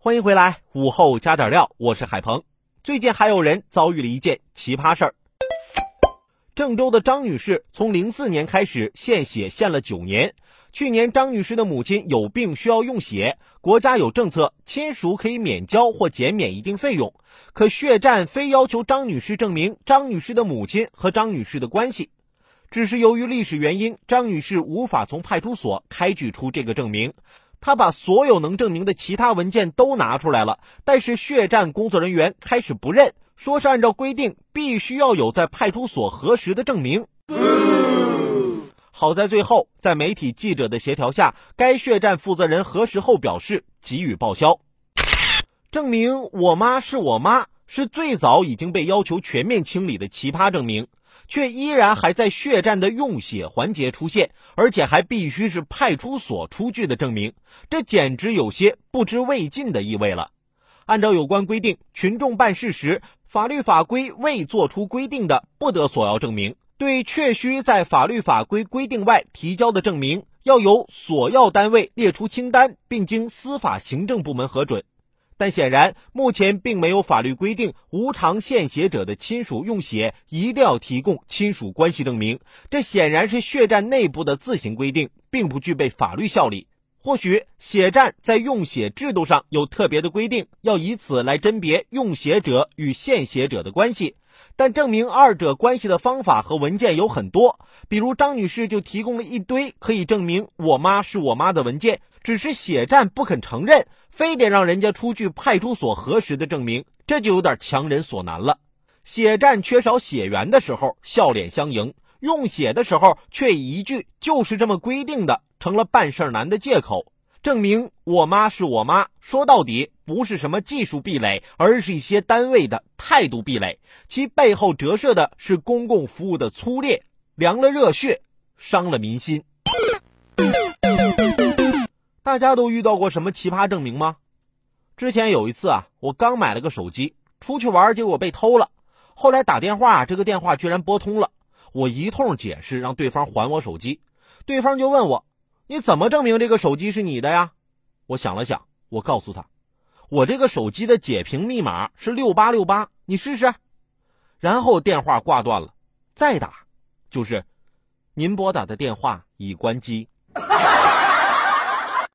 欢迎回来，午后加点料，我是海鹏。最近还有人遭遇了一件奇葩事儿。郑州的张女士从零四年开始献血献了九年，去年张女士的母亲有病需要用血，国家有政策，亲属可以免交或减免一定费用，可血站非要求张女士证明张女士的母亲和张女士的关系，只是由于历史原因，张女士无法从派出所开具出这个证明。他把所有能证明的其他文件都拿出来了，但是血站工作人员开始不认，说是按照规定必须要有在派出所核实的证明。好在最后在媒体记者的协调下，该血站负责人核实后表示给予报销。证明我妈是我妈是最早已经被要求全面清理的奇葩证明。却依然还在血站的用血环节出现，而且还必须是派出所出具的证明，这简直有些不知未尽的意味了。按照有关规定，群众办事时，法律法规未作出规定的，不得索要证明；对确需在法律法规规定外提交的证明，要由索要单位列出清单，并经司法行政部门核准。但显然，目前并没有法律规定无偿献血者的亲属用血一定要提供亲属关系证明。这显然是血站内部的自行规定，并不具备法律效力。或许血站在用血制度上有特别的规定，要以此来甄别用血者与献血者的关系。但证明二者关系的方法和文件有很多，比如张女士就提供了一堆可以证明我妈是我妈的文件，只是血站不肯承认。非得让人家出具派出所核实的证明，这就有点强人所难了。血站缺少血源的时候笑脸相迎，用血的时候却一句“就是这么规定的”成了办事难的借口。证明我妈是我妈，说到底不是什么技术壁垒，而是一些单位的态度壁垒，其背后折射的是公共服务的粗劣，凉了热血，伤了民心。大家都遇到过什么奇葩证明吗？之前有一次啊，我刚买了个手机，出去玩结果被偷了。后来打电话，这个电话居然拨通了，我一通解释，让对方还我手机。对方就问我：“你怎么证明这个手机是你的呀？”我想了想，我告诉他：“我这个手机的解屏密码是六八六八，你试试。”然后电话挂断了，再打就是：“您拨打的电话已关机。”